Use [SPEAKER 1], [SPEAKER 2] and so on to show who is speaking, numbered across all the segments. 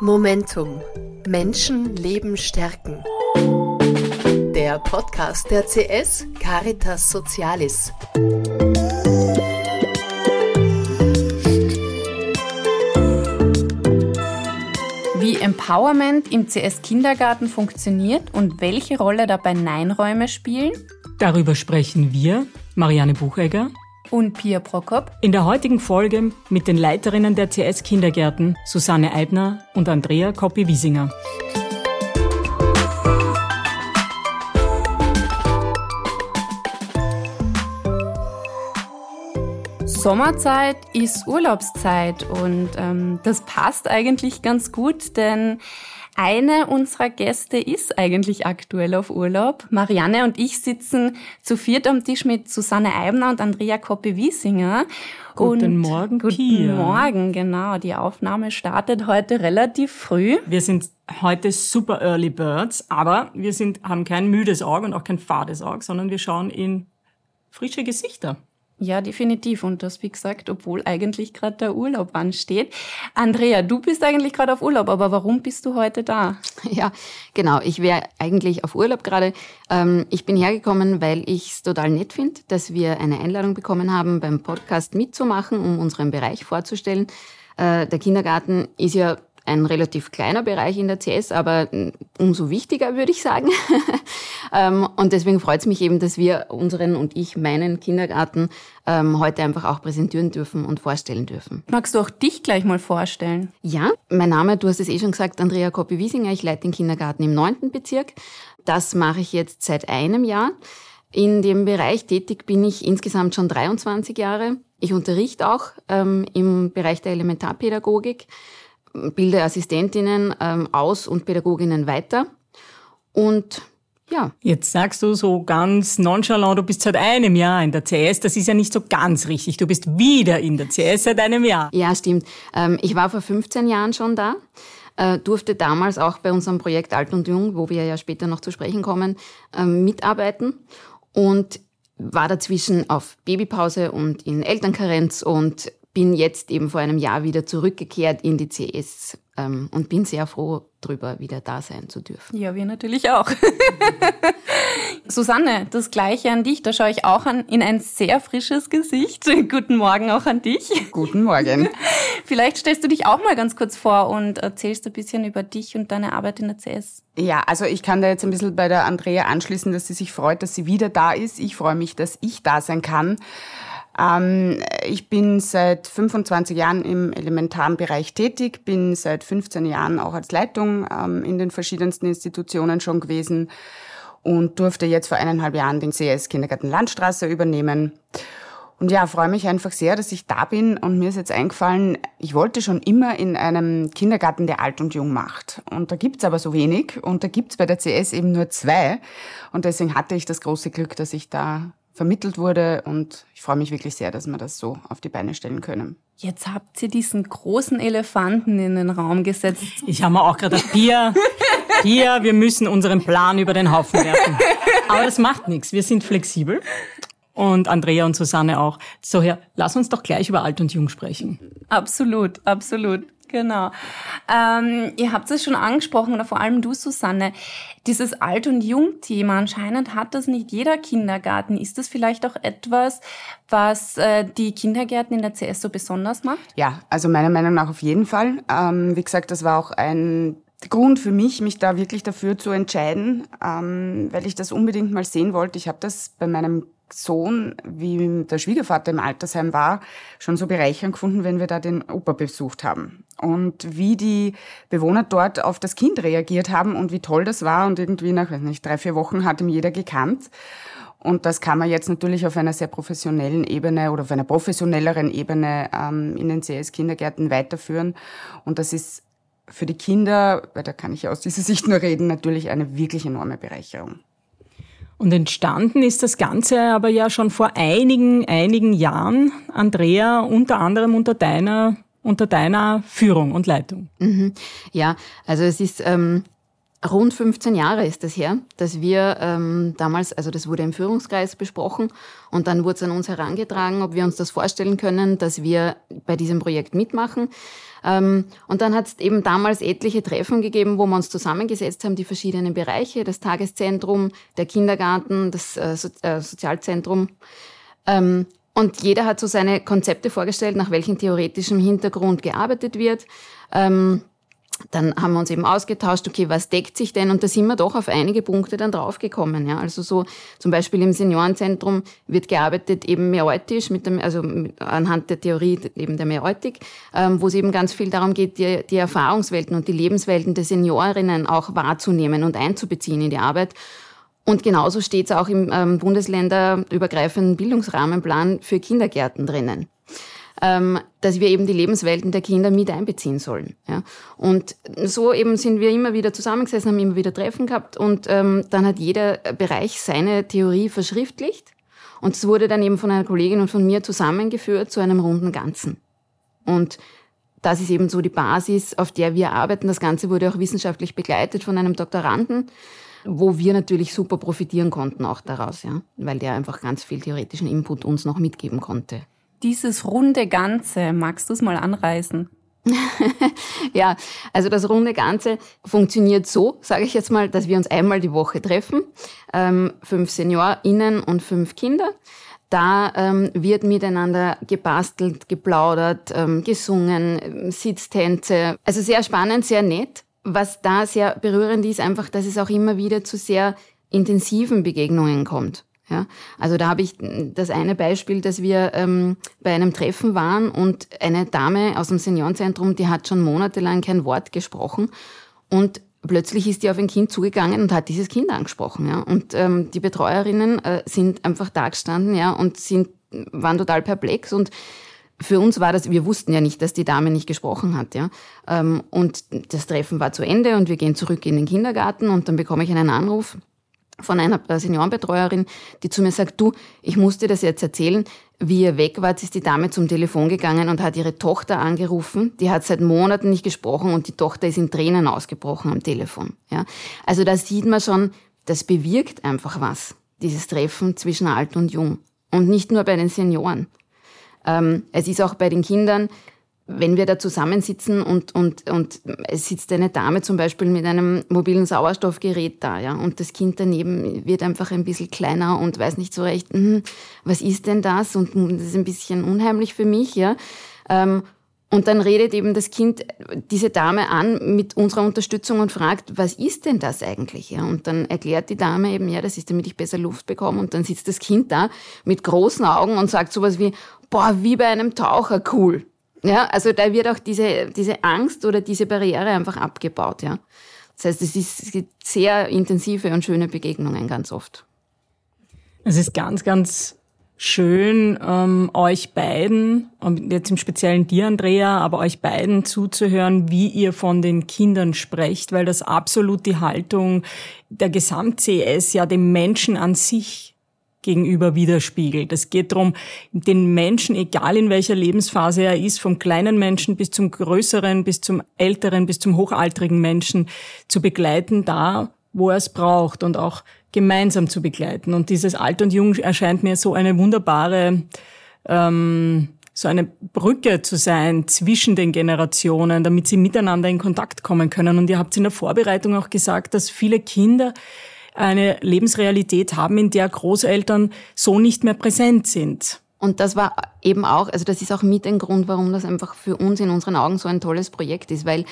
[SPEAKER 1] Momentum. Menschen Leben stärken. Der Podcast der CS Caritas Socialis.
[SPEAKER 2] Wie Empowerment im CS Kindergarten funktioniert und welche Rolle dabei Neinräume spielen.
[SPEAKER 3] Darüber sprechen wir, Marianne Buchegger
[SPEAKER 2] und Pia Prokop.
[SPEAKER 3] In der heutigen Folge mit den Leiterinnen der CS Kindergärten Susanne Eibner und Andrea Koppi-Wiesinger.
[SPEAKER 2] Sommerzeit ist Urlaubszeit und ähm, das passt eigentlich ganz gut, denn eine unserer Gäste ist eigentlich aktuell auf Urlaub. Marianne und ich sitzen zu viert am Tisch mit Susanne Eibner und Andrea Koppe-Wiesinger.
[SPEAKER 3] Guten und Morgen,
[SPEAKER 2] Guten
[SPEAKER 3] Pia.
[SPEAKER 2] Morgen, genau. Die Aufnahme startet heute relativ früh.
[SPEAKER 3] Wir sind heute super Early Birds, aber wir sind, haben kein müdes Auge und auch kein fades Auge, sondern wir schauen in frische Gesichter.
[SPEAKER 2] Ja, definitiv. Und das, wie gesagt, obwohl eigentlich gerade der Urlaub ansteht. Andrea, du bist eigentlich gerade auf Urlaub, aber warum bist du heute da?
[SPEAKER 4] Ja, genau. Ich wäre eigentlich auf Urlaub gerade. Ähm, ich bin hergekommen, weil ich es total nett finde, dass wir eine Einladung bekommen haben, beim Podcast mitzumachen, um unseren Bereich vorzustellen. Äh, der Kindergarten ist ja ein relativ kleiner Bereich in der CS, aber umso wichtiger, würde ich sagen. Ähm, und deswegen freut es mich eben, dass wir unseren und ich meinen Kindergarten ähm, heute einfach auch präsentieren dürfen und vorstellen dürfen.
[SPEAKER 2] Magst du auch dich gleich mal vorstellen?
[SPEAKER 4] Ja, mein Name, du hast es eh schon gesagt, Andrea Koppi-Wiesinger. Ich leite den Kindergarten im neunten Bezirk. Das mache ich jetzt seit einem Jahr. In dem Bereich tätig bin ich insgesamt schon 23 Jahre. Ich unterrichte auch ähm, im Bereich der Elementarpädagogik bilde Assistentinnen ähm, aus und Pädagoginnen weiter. Und ja.
[SPEAKER 3] Jetzt sagst du so ganz nonchalant, du bist seit einem Jahr in der CS. Das ist ja nicht so ganz richtig. Du bist wieder in der CS seit einem Jahr.
[SPEAKER 4] Ja, stimmt. Ähm, ich war vor 15 Jahren schon da, äh, durfte damals auch bei unserem Projekt Alt und Jung, wo wir ja später noch zu sprechen kommen, ähm, mitarbeiten und war dazwischen auf Babypause und in Elternkarenz und bin jetzt eben vor einem Jahr wieder zurückgekehrt in die CS ähm, und bin sehr froh drüber, wieder da sein zu dürfen.
[SPEAKER 2] Ja, wir natürlich auch. Susanne, das Gleiche an dich. Da schaue ich auch an, in ein sehr frisches Gesicht. Guten Morgen auch an dich.
[SPEAKER 5] Guten Morgen.
[SPEAKER 2] Vielleicht stellst du dich auch mal ganz kurz vor und erzählst ein bisschen über dich und deine Arbeit in der CS.
[SPEAKER 5] Ja, also ich kann da jetzt ein bisschen bei der Andrea anschließen, dass sie sich freut, dass sie wieder da ist. Ich freue mich, dass ich da sein kann. Ähm, ich bin seit 25 Jahren im elementaren Bereich tätig, bin seit 15 Jahren auch als Leitung ähm, in den verschiedensten Institutionen schon gewesen und durfte jetzt vor eineinhalb Jahren den CS Kindergarten Landstraße übernehmen. Und ja, freue mich einfach sehr, dass ich da bin und mir ist jetzt eingefallen, ich wollte schon immer in einem Kindergarten, der alt und jung macht. Und da gibt's aber so wenig und da gibt's bei der CS eben nur zwei. Und deswegen hatte ich das große Glück, dass ich da vermittelt wurde und ich freue mich wirklich sehr, dass wir das so auf die Beine stellen können.
[SPEAKER 2] Jetzt habt ihr diesen großen Elefanten in den Raum gesetzt.
[SPEAKER 3] Ich habe mir auch gerade gedacht, Pia, Pia, wir müssen unseren Plan über den Haufen werfen. Aber das macht nichts, wir sind flexibel. Und Andrea und Susanne auch. So, ja, lass uns doch gleich über Alt und Jung sprechen.
[SPEAKER 2] Absolut, absolut. Genau. Ähm, ihr habt es schon angesprochen, oder vor allem du, Susanne. Dieses Alt- und Jung-Thema, anscheinend hat das nicht jeder Kindergarten. Ist das vielleicht auch etwas, was äh, die Kindergärten in der CS so besonders macht?
[SPEAKER 5] Ja, also meiner Meinung nach auf jeden Fall. Ähm, wie gesagt, das war auch ein Grund für mich, mich da wirklich dafür zu entscheiden, ähm, weil ich das unbedingt mal sehen wollte. Ich habe das bei meinem Sohn, wie der Schwiegervater im Altersheim war, schon so bereichernd gefunden, wenn wir da den Opa besucht haben. Und wie die Bewohner dort auf das Kind reagiert haben und wie toll das war und irgendwie nach, weiß nicht, drei, vier Wochen hat ihm jeder gekannt. Und das kann man jetzt natürlich auf einer sehr professionellen Ebene oder auf einer professionelleren Ebene ähm, in den CS-Kindergärten weiterführen. Und das ist für die Kinder, weil da kann ich aus dieser Sicht nur reden, natürlich eine wirklich enorme Bereicherung.
[SPEAKER 3] Und entstanden ist das Ganze aber ja schon vor einigen, einigen Jahren, Andrea, unter anderem unter deiner, unter deiner Führung und Leitung.
[SPEAKER 4] Mhm. Ja, also es ist ähm, rund 15 Jahre ist das her, dass wir ähm, damals, also das wurde im Führungskreis besprochen und dann wurde es an uns herangetragen, ob wir uns das vorstellen können, dass wir bei diesem Projekt mitmachen. Ähm, und dann hat es eben damals etliche Treffen gegeben, wo wir uns zusammengesetzt haben, die verschiedenen Bereiche, das Tageszentrum, der Kindergarten, das äh, so äh, Sozialzentrum. Ähm, und jeder hat so seine Konzepte vorgestellt, nach welchem theoretischen Hintergrund gearbeitet wird. Dann haben wir uns eben ausgetauscht, okay, was deckt sich denn? Und da sind wir doch auf einige Punkte dann draufgekommen. Ja. Also so zum Beispiel im Seniorenzentrum wird gearbeitet eben meotisch, mit dem, also anhand der Theorie eben der Meotik, ähm, wo es eben ganz viel darum geht, die, die Erfahrungswelten und die Lebenswelten der Seniorinnen auch wahrzunehmen und einzubeziehen in die Arbeit. Und genauso steht es auch im ähm, bundesländerübergreifenden Bildungsrahmenplan für Kindergärten drinnen dass wir eben die Lebenswelten der Kinder mit einbeziehen sollen. Ja. Und so eben sind wir immer wieder zusammengesessen, haben immer wieder Treffen gehabt und ähm, dann hat jeder Bereich seine Theorie verschriftlicht und es wurde dann eben von einer Kollegin und von mir zusammengeführt zu einem runden Ganzen. Und das ist eben so die Basis, auf der wir arbeiten. Das Ganze wurde auch wissenschaftlich begleitet von einem Doktoranden, wo wir natürlich super profitieren konnten auch daraus, ja, weil der einfach ganz viel theoretischen Input uns noch mitgeben konnte
[SPEAKER 2] dieses runde Ganze, magst du es mal anreißen?
[SPEAKER 4] ja, also das runde Ganze funktioniert so, sage ich jetzt mal, dass wir uns einmal die Woche treffen, ähm, fünf SeniorInnen und fünf Kinder. Da ähm, wird miteinander gebastelt, geplaudert, ähm, gesungen, Sitztänze. Also sehr spannend, sehr nett. Was da sehr berührend ist, einfach, dass es auch immer wieder zu sehr intensiven Begegnungen kommt. Ja, also da habe ich das eine Beispiel, dass wir ähm, bei einem Treffen waren und eine Dame aus dem Seniorenzentrum, die hat schon monatelang kein Wort gesprochen und plötzlich ist die auf ein Kind zugegangen und hat dieses Kind angesprochen. Ja, und ähm, die Betreuerinnen äh, sind einfach da gestanden, ja, und sind waren total perplex und für uns war das, wir wussten ja nicht, dass die Dame nicht gesprochen hat, ja. Ähm, und das Treffen war zu Ende und wir gehen zurück in den Kindergarten und dann bekomme ich einen Anruf von einer Seniorenbetreuerin, die zu mir sagt, du, ich muss dir das jetzt erzählen. Wie ihr weg wart, ist die Dame zum Telefon gegangen und hat ihre Tochter angerufen. Die hat seit Monaten nicht gesprochen und die Tochter ist in Tränen ausgebrochen am Telefon. Ja? Also da sieht man schon, das bewirkt einfach was, dieses Treffen zwischen alt und jung. Und nicht nur bei den Senioren. Ähm, es ist auch bei den Kindern, wenn wir da zusammensitzen und, und, und es sitzt eine Dame zum Beispiel mit einem mobilen Sauerstoffgerät da, ja, und das Kind daneben wird einfach ein bisschen kleiner und weiß nicht so recht, hm, was ist denn das? Und das ist ein bisschen unheimlich für mich, ja. Ähm, und dann redet eben das Kind diese Dame an mit unserer Unterstützung und fragt, was ist denn das eigentlich? Ja, und dann erklärt die Dame eben, ja, das ist, damit ich besser Luft bekomme. Und dann sitzt das Kind da mit großen Augen und sagt sowas wie, boah, wie bei einem Taucher, cool. Ja, also da wird auch diese, diese Angst oder diese Barriere einfach abgebaut, ja. Das heißt, es, ist, es gibt sehr intensive und schöne Begegnungen ganz oft.
[SPEAKER 3] Es ist ganz, ganz schön, ähm, euch beiden, und jetzt im Speziellen dir, Andrea, aber euch beiden zuzuhören, wie ihr von den Kindern sprecht, weil das absolut die Haltung der Gesamt-CS ja dem Menschen an sich gegenüber widerspiegelt. Es geht darum, den Menschen, egal in welcher Lebensphase er ist, vom kleinen Menschen bis zum größeren, bis zum älteren, bis zum hochaltrigen Menschen zu begleiten, da, wo er es braucht und auch gemeinsam zu begleiten. Und dieses Alt und Jung erscheint mir so eine wunderbare, ähm, so eine Brücke zu sein zwischen den Generationen, damit sie miteinander in Kontakt kommen können. Und ihr habt in der Vorbereitung auch gesagt, dass viele Kinder eine Lebensrealität haben, in der Großeltern so nicht mehr präsent sind.
[SPEAKER 4] Und das war eben auch, also das ist auch mit ein Grund, warum das einfach für uns in unseren Augen so ein tolles Projekt ist, weil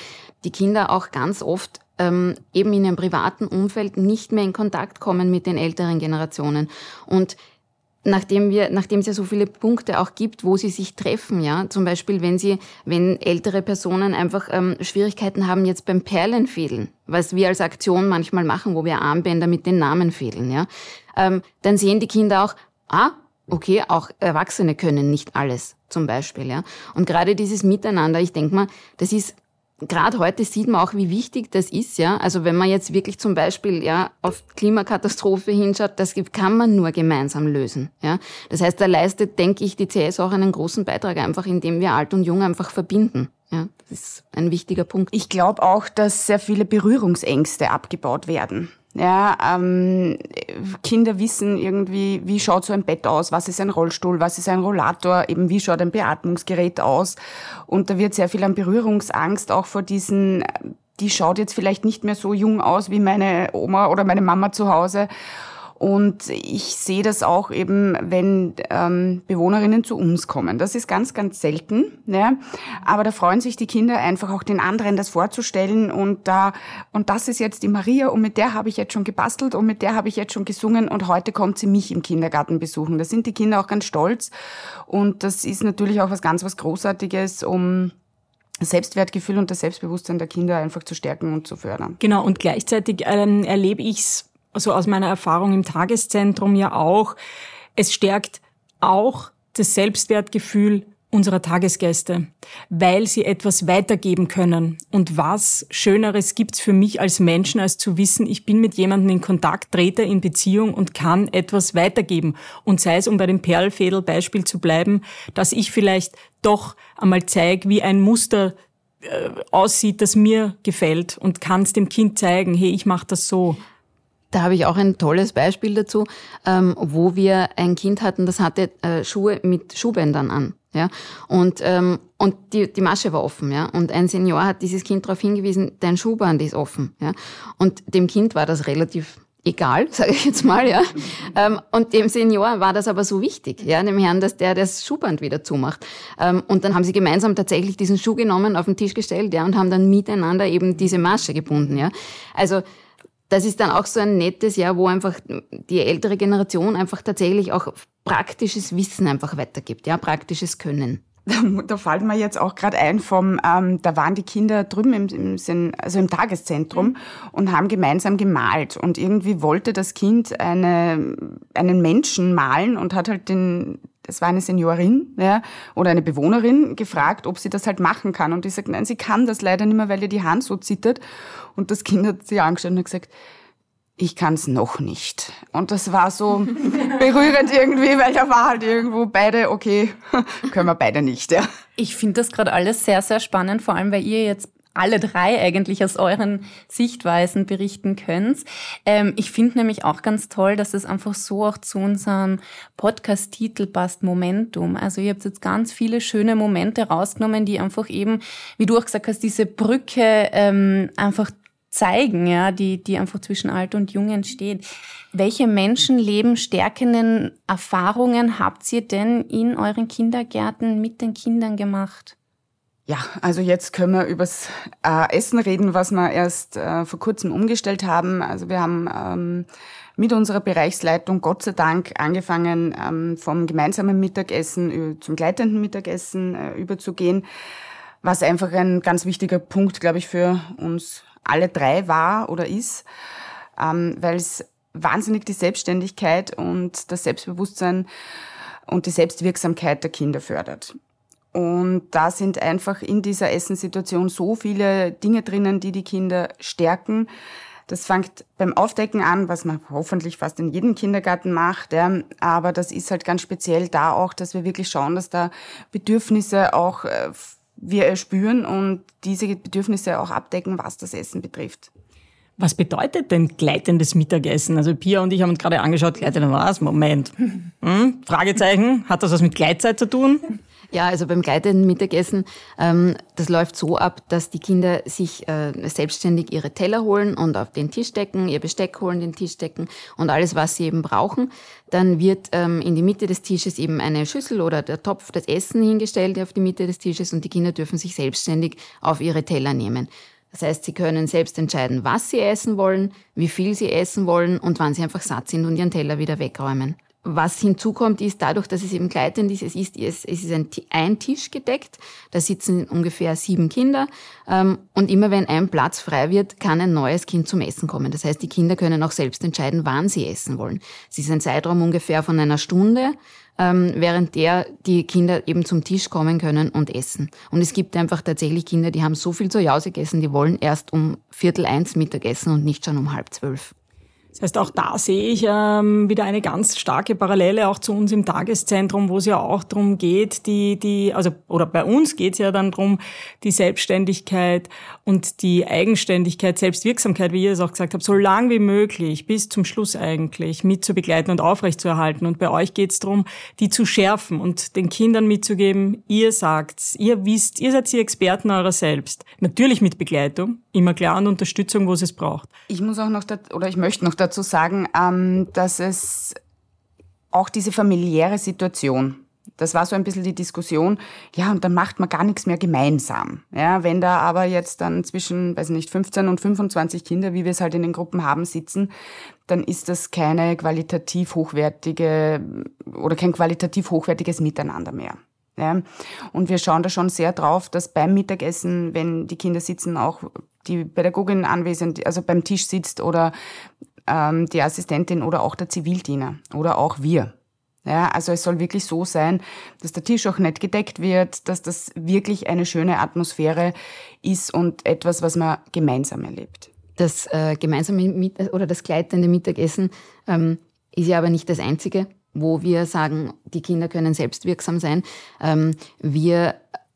[SPEAKER 4] die Kinder auch ganz oft ähm, eben in einem privaten Umfeld nicht mehr in Kontakt kommen mit den älteren Generationen. Und nachdem wir, nachdem es ja so viele Punkte auch gibt, wo sie sich treffen, ja, zum Beispiel, wenn sie, wenn ältere Personen einfach ähm, Schwierigkeiten haben jetzt beim Perlenfädeln, was wir als Aktion manchmal machen, wo wir Armbänder mit den Namen fädeln, ja, ähm, dann sehen die Kinder auch, ah, okay, auch Erwachsene können nicht alles, zum Beispiel, ja. Und gerade dieses Miteinander, ich denke mal, das ist gerade heute sieht man auch, wie wichtig das ist, ja. Also wenn man jetzt wirklich zum Beispiel ja auf Klimakatastrophe hinschaut, das kann man nur gemeinsam lösen, ja. Das heißt, da leistet, denke ich, die CS auch einen großen Beitrag einfach, indem wir alt und jung einfach verbinden. Ja, das ist ein wichtiger Punkt.
[SPEAKER 5] Ich glaube auch, dass sehr viele Berührungsängste abgebaut werden. Ja, ähm, Kinder wissen irgendwie, wie schaut so ein Bett aus, was ist ein Rollstuhl, was ist ein Rollator, eben wie schaut ein Beatmungsgerät aus. Und da wird sehr viel an Berührungsangst auch vor diesen, die schaut jetzt vielleicht nicht mehr so jung aus wie meine Oma oder meine Mama zu Hause. Und ich sehe das auch eben, wenn ähm, Bewohnerinnen zu uns kommen. Das ist ganz, ganz selten. Ja? Aber da freuen sich die Kinder einfach auch den anderen das vorzustellen. Und da und das ist jetzt die Maria und mit der habe ich jetzt schon gebastelt und mit der habe ich jetzt schon gesungen und heute kommt sie mich im Kindergarten besuchen. Da sind die Kinder auch ganz stolz. Und das ist natürlich auch was ganz was Großartiges, um Selbstwertgefühl und das Selbstbewusstsein der Kinder einfach zu stärken und zu fördern.
[SPEAKER 3] Genau, und gleichzeitig ähm, erlebe ich es also aus meiner Erfahrung im Tageszentrum ja auch, es stärkt auch das Selbstwertgefühl unserer Tagesgäste, weil sie etwas weitergeben können. Und was Schöneres gibt's für mich als Menschen, als zu wissen, ich bin mit jemandem in Kontakt, trete in Beziehung und kann etwas weitergeben. Und sei es, um bei dem Perlfädel-Beispiel zu bleiben, dass ich vielleicht doch einmal zeige, wie ein Muster äh, aussieht, das mir gefällt und kann es dem Kind zeigen, hey, ich mache das so.
[SPEAKER 4] Da habe ich auch ein tolles Beispiel dazu, ähm, wo wir ein Kind hatten, das hatte äh, Schuhe mit Schuhbändern an. Ja, und, ähm, und die, die Masche war offen, ja. Und ein Senior hat dieses Kind darauf hingewiesen, dein Schuhband ist offen, ja. Und dem Kind war das relativ egal, sage ich jetzt mal, ja. Ähm, und dem Senior war das aber so wichtig, ja, dem Herrn, dass der das Schuhband wieder zumacht. Ähm, und dann haben sie gemeinsam tatsächlich diesen Schuh genommen, auf den Tisch gestellt, ja, und haben dann miteinander eben diese Masche gebunden, ja. Also das ist dann auch so ein nettes Jahr, wo einfach die ältere Generation einfach tatsächlich auch praktisches Wissen einfach weitergibt, ja, praktisches Können.
[SPEAKER 5] Da fällt mir jetzt auch gerade ein vom, ähm, da waren die Kinder drüben im, im, also im Tageszentrum mhm. und haben gemeinsam gemalt und irgendwie wollte das Kind eine, einen Menschen malen und hat halt den, das war eine Seniorin ja, oder eine Bewohnerin, gefragt, ob sie das halt machen kann. Und die sagt, nein, sie kann das leider nicht mehr, weil ihr die Hand so zittert. Und das Kind hat sie angeschaut und hat gesagt, ich kann es noch nicht. Und das war so berührend irgendwie, weil da war halt irgendwo beide, okay, können wir beide nicht. Ja.
[SPEAKER 2] Ich finde das gerade alles sehr, sehr spannend, vor allem weil ihr jetzt alle drei eigentlich aus euren Sichtweisen berichten könnt. Ähm, ich finde nämlich auch ganz toll, dass es einfach so auch zu unserem Podcast-Titel passt, Momentum. Also ihr habt jetzt ganz viele schöne Momente rausgenommen, die einfach eben, wie du auch gesagt hast, diese Brücke ähm, einfach zeigen, ja, die, die einfach zwischen alt und jung entsteht. Welche Menschenleben stärkenden Erfahrungen habt ihr denn in euren Kindergärten mit den Kindern gemacht?
[SPEAKER 5] Ja, also jetzt können wir übers äh, Essen reden, was wir erst äh, vor kurzem umgestellt haben. Also wir haben ähm, mit unserer Bereichsleitung Gott sei Dank angefangen, ähm, vom gemeinsamen Mittagessen zum gleitenden Mittagessen äh, überzugehen, was einfach ein ganz wichtiger Punkt, glaube ich, für uns alle drei war oder ist, ähm, weil es wahnsinnig die Selbstständigkeit und das Selbstbewusstsein und die Selbstwirksamkeit der Kinder fördert. Und da sind einfach in dieser Essenssituation so viele Dinge drinnen, die die Kinder stärken. Das fängt beim Aufdecken an, was man hoffentlich fast in jedem Kindergarten macht. Ja. Aber das ist halt ganz speziell da auch, dass wir wirklich schauen, dass da Bedürfnisse auch äh, wir erspüren und diese Bedürfnisse auch abdecken, was das Essen betrifft.
[SPEAKER 3] Was bedeutet denn gleitendes Mittagessen? Also Pia und ich haben uns gerade angeschaut, gleitende was? Moment. Hm? Fragezeichen. Hat das was mit Gleitzeit zu tun?
[SPEAKER 4] Ja, also beim gleitenden Mittagessen, ähm, das läuft so ab, dass die Kinder sich äh, selbstständig ihre Teller holen und auf den Tisch decken, ihr Besteck holen, den Tisch decken und alles, was sie eben brauchen. Dann wird ähm, in die Mitte des Tisches eben eine Schüssel oder der Topf, das Essen hingestellt auf die Mitte des Tisches und die Kinder dürfen sich selbstständig auf ihre Teller nehmen. Das heißt, sie können selbst entscheiden, was sie essen wollen, wie viel sie essen wollen und wann sie einfach satt sind und ihren Teller wieder wegräumen. Was hinzukommt, ist dadurch, dass es eben gleitend ist, es ist, es ist ein, ein Tisch gedeckt, da sitzen ungefähr sieben Kinder ähm, und immer wenn ein Platz frei wird, kann ein neues Kind zum Essen kommen. Das heißt, die Kinder können auch selbst entscheiden, wann sie essen wollen. Es ist ein Zeitraum ungefähr von einer Stunde, ähm, während der die Kinder eben zum Tisch kommen können und essen. Und es gibt einfach tatsächlich Kinder, die haben so viel zu Jause gegessen, die wollen erst um Viertel eins Mittagessen und nicht schon um halb zwölf.
[SPEAKER 3] Das heißt, auch da sehe ich ähm, wieder eine ganz starke Parallele auch zu uns im Tageszentrum, wo es ja auch darum geht, die, die, also, oder bei uns geht es ja dann darum, die Selbstständigkeit und die Eigenständigkeit, Selbstwirksamkeit, wie ihr es auch gesagt habt, so lang wie möglich, bis zum Schluss eigentlich, mitzubegleiten und aufrechtzuerhalten. Und bei euch geht es darum, die zu schärfen und den Kindern mitzugeben, ihr sagt's, ihr wisst, ihr seid die Experten eurer selbst. Natürlich mit Begleitung, immer klar und Unterstützung, wo es es braucht.
[SPEAKER 5] Ich muss auch noch, oder ich möchte noch dazu sagen, ähm, dass es auch diese familiäre Situation, das war so ein bisschen die Diskussion, ja, und dann macht man gar nichts mehr gemeinsam. Ja, wenn da aber jetzt dann zwischen, weiß nicht, 15 und 25 Kinder, wie wir es halt in den Gruppen haben, sitzen, dann ist das keine qualitativ hochwertige oder kein qualitativ hochwertiges Miteinander mehr. Ja. Und wir schauen da schon sehr drauf, dass beim Mittagessen, wenn die Kinder sitzen, auch die Pädagogin anwesend, also beim Tisch sitzt oder ähm, die Assistentin oder auch der Zivildiener oder auch wir. Ja, also es soll wirklich so sein, dass der Tisch auch nicht gedeckt wird, dass das wirklich eine schöne Atmosphäre ist und etwas, was man gemeinsam erlebt.
[SPEAKER 4] Das äh, gemeinsame Mit oder das gleitende Mittagessen ähm, ist ja aber nicht das einzige, wo wir sagen, die Kinder können selbstwirksam sein. Ähm, wir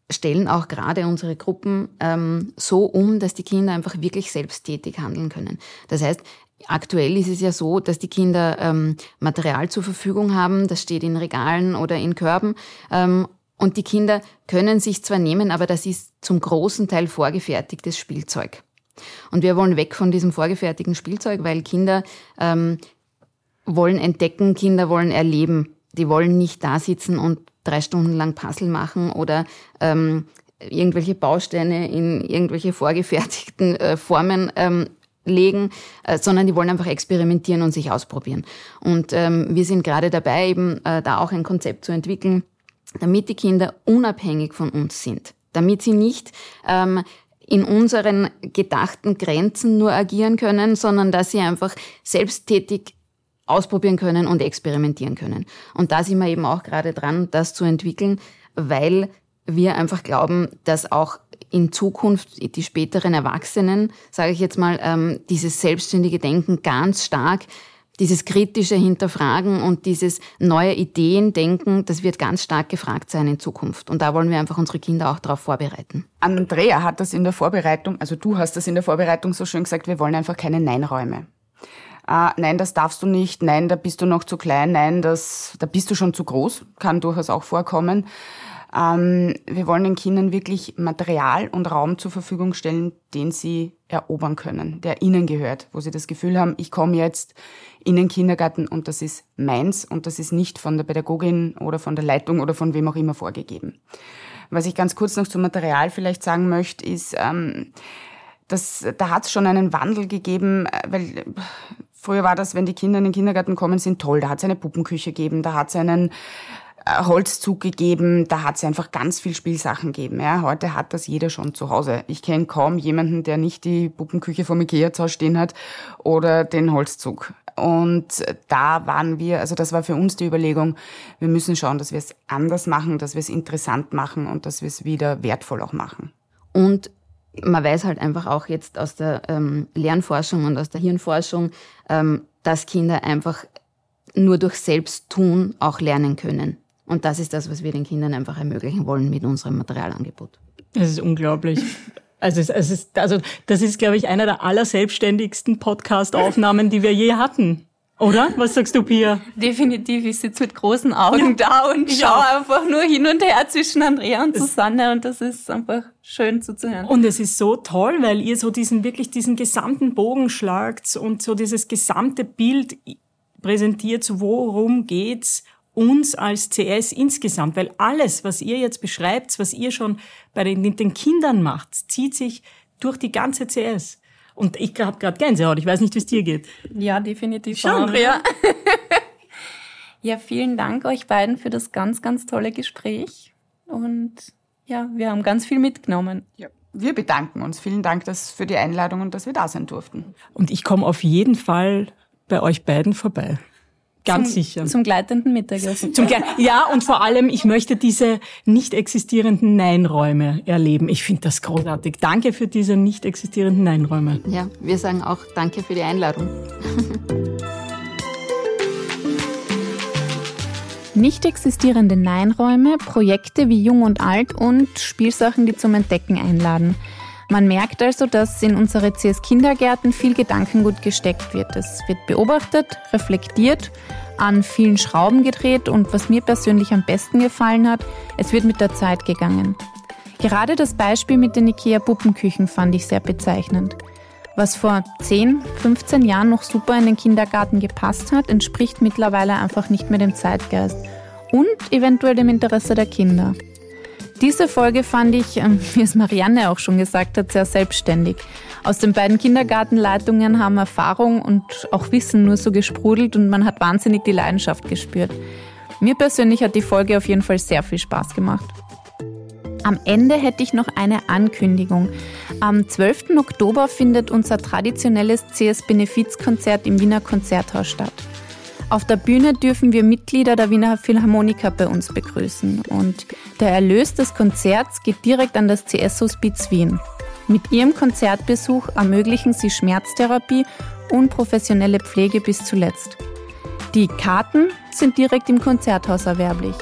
[SPEAKER 4] stellen auch gerade unsere Gruppen ähm, so um, dass die Kinder einfach wirklich selbsttätig handeln können. Das heißt, Aktuell ist es ja so, dass die Kinder ähm, Material zur Verfügung haben, das steht in Regalen oder in Körben. Ähm, und die Kinder können sich zwar nehmen, aber das ist zum großen Teil vorgefertigtes Spielzeug. Und wir wollen weg von diesem vorgefertigten Spielzeug, weil Kinder ähm, wollen entdecken, Kinder wollen erleben. Die wollen nicht da sitzen und drei Stunden lang Puzzle machen oder ähm, irgendwelche Bausteine in irgendwelche vorgefertigten äh, Formen ähm, legen, äh, sondern die wollen einfach experimentieren und sich ausprobieren. Und ähm, wir sind gerade dabei, eben äh, da auch ein Konzept zu entwickeln, damit die Kinder unabhängig von uns sind, damit sie nicht ähm, in unseren gedachten Grenzen nur agieren können, sondern dass sie einfach selbsttätig ausprobieren können und experimentieren können. Und da sind wir eben auch gerade dran, das zu entwickeln, weil wir einfach glauben, dass auch in Zukunft die späteren Erwachsenen, sage ich jetzt mal, ähm, dieses selbstständige Denken ganz stark, dieses kritische Hinterfragen und dieses neue Ideen denken, das wird ganz stark gefragt sein in Zukunft. Und da wollen wir einfach unsere Kinder auch darauf vorbereiten.
[SPEAKER 5] Andrea hat das in der Vorbereitung, also du hast das in der Vorbereitung so schön gesagt, wir wollen einfach keine Nein-Räume. Uh, nein, das darfst du nicht, nein, da bist du noch zu klein, nein, das, da bist du schon zu groß, kann durchaus auch vorkommen. Ähm, wir wollen den Kindern wirklich Material und Raum zur Verfügung stellen, den sie erobern können, der ihnen gehört, wo sie das Gefühl haben, ich komme jetzt in den Kindergarten und das ist meins und das ist nicht von der Pädagogin oder von der Leitung oder von wem auch immer vorgegeben. Was ich ganz kurz noch zum Material vielleicht sagen möchte, ist, ähm, das, da hat es schon einen Wandel gegeben, äh, weil früher war das, wenn die Kinder in den Kindergarten kommen, sind toll. Da hat es eine Puppenküche gegeben, da hat es einen Holzzug gegeben, da hat es einfach ganz viel Spielsachen gegeben. Ja. Heute hat das jeder schon zu Hause. Ich kenne kaum jemanden, der nicht die Puppenküche vom Ikea zu Hause stehen hat oder den Holzzug. Und da waren wir, also das war für uns die Überlegung, wir müssen schauen, dass wir es anders machen, dass wir es interessant machen und dass wir es wieder wertvoll auch machen.
[SPEAKER 4] Und man weiß halt einfach auch jetzt aus der ähm, Lernforschung und aus der Hirnforschung, ähm, dass Kinder einfach nur durch Selbsttun auch lernen können. Und das ist das, was wir den Kindern einfach ermöglichen wollen mit unserem Materialangebot.
[SPEAKER 3] Das ist unglaublich. Also, es, es ist, also das ist, glaube ich, einer der allerselbstständigsten Podcast-Aufnahmen, die wir je hatten. Oder? Was sagst du, Pia?
[SPEAKER 2] Definitiv. Ich sitze mit großen Augen da und schaue einfach nur hin und her zwischen Andrea und Susanne und das ist einfach schön zuzuhören.
[SPEAKER 3] Und es ist so toll, weil ihr so diesen, wirklich diesen gesamten Bogen schlagt und so dieses gesamte Bild präsentiert, worum geht's uns als CS insgesamt, weil alles, was ihr jetzt beschreibt, was ihr schon bei den, den Kindern macht, zieht sich durch die ganze CS. Und ich habe gerade Gänsehaut. Ich weiß nicht, wie es dir geht.
[SPEAKER 2] Ja, definitiv schon. Auch, ja. ja, vielen Dank euch beiden für das ganz, ganz tolle Gespräch. Und ja, wir haben ganz viel mitgenommen.
[SPEAKER 5] Ja. Wir bedanken uns. Vielen Dank dass, für die Einladung und dass wir da sein durften.
[SPEAKER 3] Und ich komme auf jeden Fall bei euch beiden vorbei. Ganz
[SPEAKER 2] zum,
[SPEAKER 3] sicher.
[SPEAKER 2] Zum gleitenden Mittagessen.
[SPEAKER 3] Zum Gle ja, und vor allem, ich möchte diese nicht existierenden Nein-Räume erleben. Ich finde das großartig. Danke für diese nicht existierenden Nein-Räume.
[SPEAKER 4] Ja, wir sagen auch Danke für die Einladung.
[SPEAKER 2] Nicht existierende Nein-Räume, Projekte wie Jung und Alt und Spielsachen, die zum Entdecken einladen. Man merkt also, dass in unsere CS-Kindergärten viel Gedankengut gesteckt wird. Es wird beobachtet, reflektiert, an vielen Schrauben gedreht und was mir persönlich am besten gefallen hat, es wird mit der Zeit gegangen. Gerade das Beispiel mit den IKEA-Puppenküchen fand ich sehr bezeichnend. Was vor 10, 15 Jahren noch super in den Kindergarten gepasst hat, entspricht mittlerweile einfach nicht mehr dem Zeitgeist und eventuell dem Interesse der Kinder. Diese Folge fand ich, ähm, wie es Marianne auch schon gesagt hat, sehr selbstständig. Aus den beiden Kindergartenleitungen haben Erfahrung und auch Wissen nur so gesprudelt und man hat wahnsinnig die Leidenschaft gespürt. Mir persönlich hat die Folge auf jeden Fall sehr viel Spaß gemacht. Am Ende hätte ich noch eine Ankündigung. Am 12. Oktober findet unser traditionelles CS-Benefizkonzert im Wiener Konzerthaus statt. Auf der Bühne dürfen wir Mitglieder der Wiener Philharmoniker bei uns begrüßen und der Erlös des Konzerts geht direkt an das CS-Hospiz Wien. Mit ihrem Konzertbesuch ermöglichen sie Schmerztherapie und professionelle Pflege bis zuletzt. Die Karten sind direkt im Konzerthaus erwerblich.